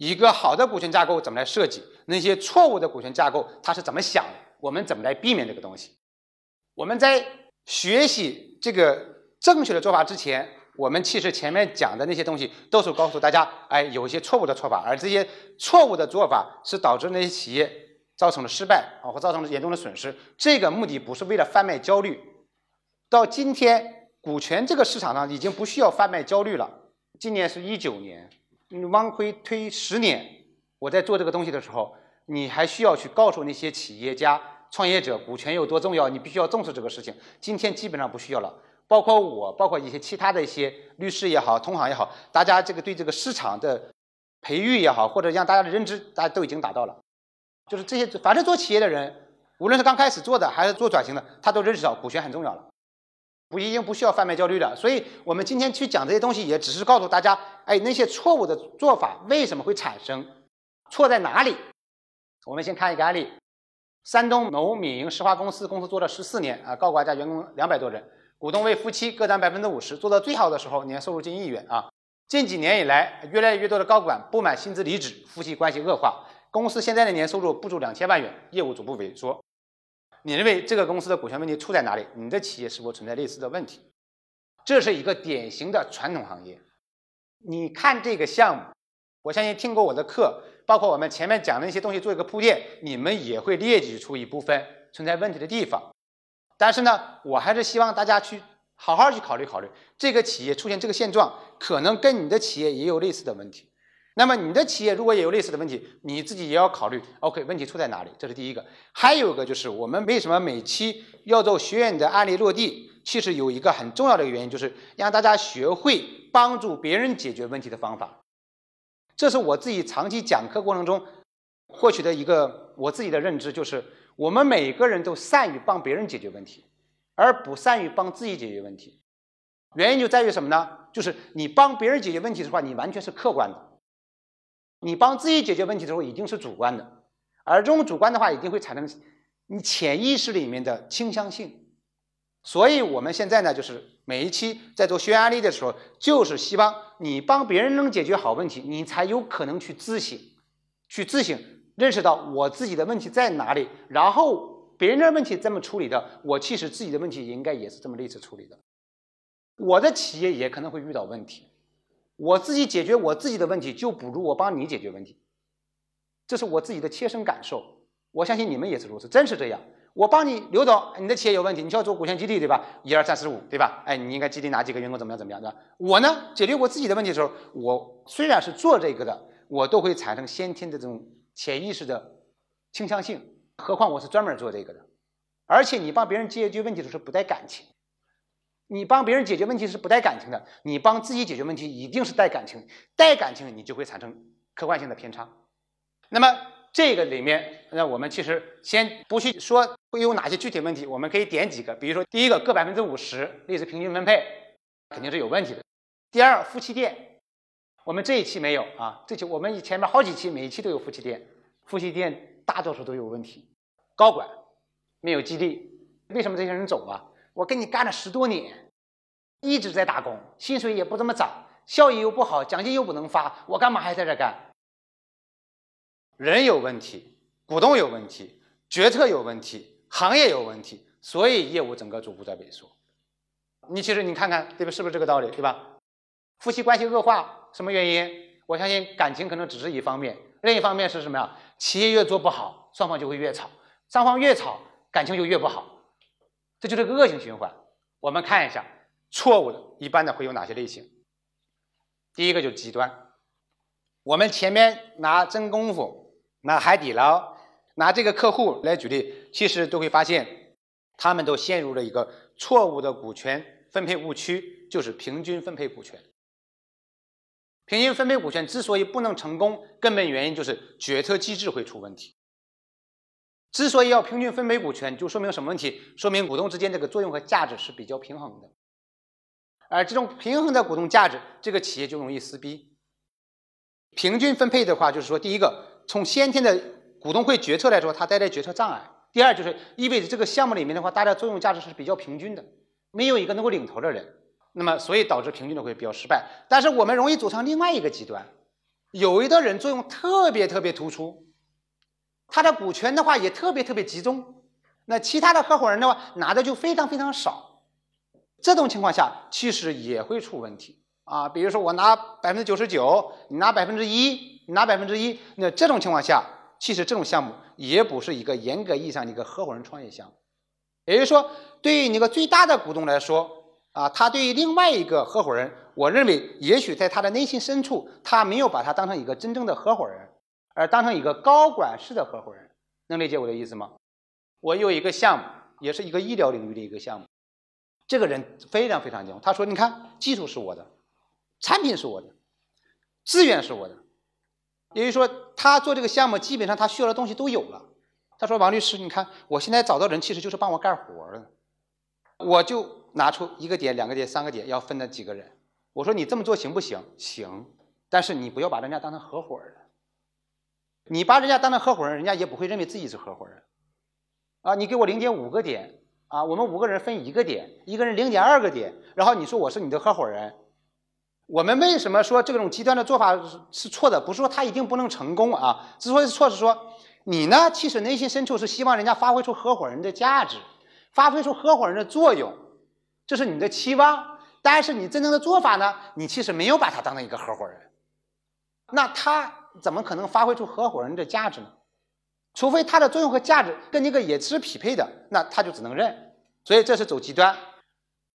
一个好的股权架构怎么来设计，那些错误的股权架构它是怎么想的，我们怎么来避免这个东西。我们在学习这个正确的做法之前，我们其实前面讲的那些东西都是告诉大家，哎，有一些错误的做法，而这些错误的做法是导致那些企业造成了失败啊，或造成了严重的损失。这个目的不是为了贩卖焦虑。到今天，股权这个市场上已经不需要贩卖焦虑了。今年是一九年。你往回推十年，我在做这个东西的时候，你还需要去告诉那些企业家、创业者，股权有多重要，你必须要重视这个事情。今天基本上不需要了，包括我，包括一些其他的一些律师也好，同行也好，大家这个对这个市场的培育也好，或者让大家的认知，大家都已经达到了。就是这些，反正做企业的人，无论是刚开始做的还是做转型的，他都认识到股权很重要了。不已经不需要贩卖焦虑了，所以我们今天去讲这些东西，也只是告诉大家，哎，那些错误的做法为什么会产生，错在哪里？我们先看一个案例：山东某民营石化公司，公司做了十四年，啊，高管加员工两百多人，股东为夫妻，各占百分之五十，做到最好的时候，年收入近亿元啊。近几年以来，越来越多的高管不满薪资离职，夫妻关系恶化，公司现在的年收入不足两千万元，业务逐步萎缩。你认为这个公司的股权问题出在哪里？你的企业是否存在类似的问题？这是一个典型的传统行业。你看这个项目，我相信听过我的课，包括我们前面讲的一些东西做一个铺垫，你们也会列举出一部分存在问题的地方。但是呢，我还是希望大家去好好去考虑考虑，这个企业出现这个现状，可能跟你的企业也有类似的问题。那么你的企业如果也有类似的问题，你自己也要考虑。OK，问题出在哪里？这是第一个。还有一个就是我们为什么每期要做学员的案例落地？其实有一个很重要的原因，就是让大家学会帮助别人解决问题的方法。这是我自己长期讲课过程中获取的一个我自己的认知，就是我们每个人都善于帮别人解决问题，而不善于帮自己解决问题。原因就在于什么呢？就是你帮别人解决问题的话，你完全是客观的。你帮自己解决问题的时候，一定是主观的，而这种主观的话，一定会产生你潜意识里面的倾向性。所以，我们现在呢，就是每一期在做学案例的时候，就是希望你帮别人能解决好问题，你才有可能去自省，去自省，认识到我自己的问题在哪里，然后别人的问题这么处理的，我其实自己的问题应该也是这么类似处理的。我的企业也可能会遇到问题。我自己解决我自己的问题，就不如我帮你解决问题。这是我自己的切身感受，我相信你们也是如此，真是这样。我帮你刘总，你的企业有问题，你需要做股权激励，对吧？一二三四五，对吧？哎，你应该激励哪几个员工？怎么样？怎么样？对吧？我呢，解决我自己的问题的时候，我虽然是做这个的，我都会产生先天的这种潜意识的倾向性。何况我是专门做这个的，而且你帮别人解决问题的时候不带感情。你帮别人解决问题是不带感情的，你帮自己解决问题一定是带感情，带感情你就会产生客观性的偏差。那么这个里面，那我们其实先不去说会有哪些具体问题，我们可以点几个，比如说第一个各百分之五十，类似平均分配，肯定是有问题的。第二，夫妻店，我们这一期没有啊，这期我们前面好几期每一期都有夫妻店，夫妻店大多数都有问题，高管没有激励，为什么这些人走啊？我跟你干了十多年，一直在打工，薪水也不怎么涨，效益又不好，奖金又不能发，我干嘛还在这干？人有问题，股东有问题，决策有问题，行业有问题，所以业务整个逐步在萎缩。你其实你看看，对吧？是不是这个道理？对吧？夫妻关系恶化，什么原因？我相信感情可能只是一方面，另一方面是什么呀？企业越做不好，双方就会越吵，双方越吵，感情就越不好。这就是个恶性循环。我们看一下错误的，一般的会有哪些类型？第一个就是极端。我们前面拿真功夫、拿海底捞、拿这个客户来举例，其实都会发现，他们都陷入了一个错误的股权分配误区，就是平均分配股权。平均分配股权之所以不能成功，根本原因就是决策机制会出问题。之所以要平均分配股权，就说明什么问题？说明股东之间这个作用和价值是比较平衡的。而这种平衡的股东价值，这个企业就容易撕逼。平均分配的话，就是说，第一个，从先天的股东会决策来说，它带来决策障碍；第二，就是意味着这个项目里面的话，大家作用价值是比较平均的，没有一个能够领头的人。那么，所以导致平均的会比较失败。但是我们容易走上另外一个极端，有的人作用特别特别突出，他的股权的话也特别特别集中，那其他的合伙人的话拿的就非常非常少，这种情况下其实也会出问题啊。比如说我拿百分之九十九，你拿百分之一，你拿百分之一，那这种情况下，其实这种项目也不是一个严格意义上的一个合伙人创业项目。也就是说，对于那个最大的股东来说。啊，他对于另外一个合伙人，我认为也许在他的内心深处，他没有把他当成一个真正的合伙人，而当成一个高管式的合伙人，能理解我的意思吗？我有一个项目，也是一个医疗领域的一个项目，这个人非常非常牛，他说：“你看，技术是我的，产品是我的，资源是我的，也就是说，他做这个项目基本上他需要的东西都有了。”他说：“王律师，你看，我现在找到人其实就是帮我干活的，我就。”拿出一个点、两个点、三个点，要分的几个人？我说你这么做行不行？行，但是你不要把人家当成合伙人。你把人家当成合伙人，人家也不会认为自己是合伙人。啊，你给我零点五个点，啊，我们五个人分一个点，一个人零点二个点，然后你说我是你的合伙人。我们为什么说这种极端的做法是错的？不是说他一定不能成功啊，之所以错是说你呢，其实内心深处是希望人家发挥出合伙人的价值，发挥出合伙人的作用。这是你的期望，但是你真正的做法呢？你其实没有把他当成一个合伙人，那他怎么可能发挥出合伙人的价值呢？除非他的作用和价值跟那个也是匹配的，那他就只能认。所以这是走极端。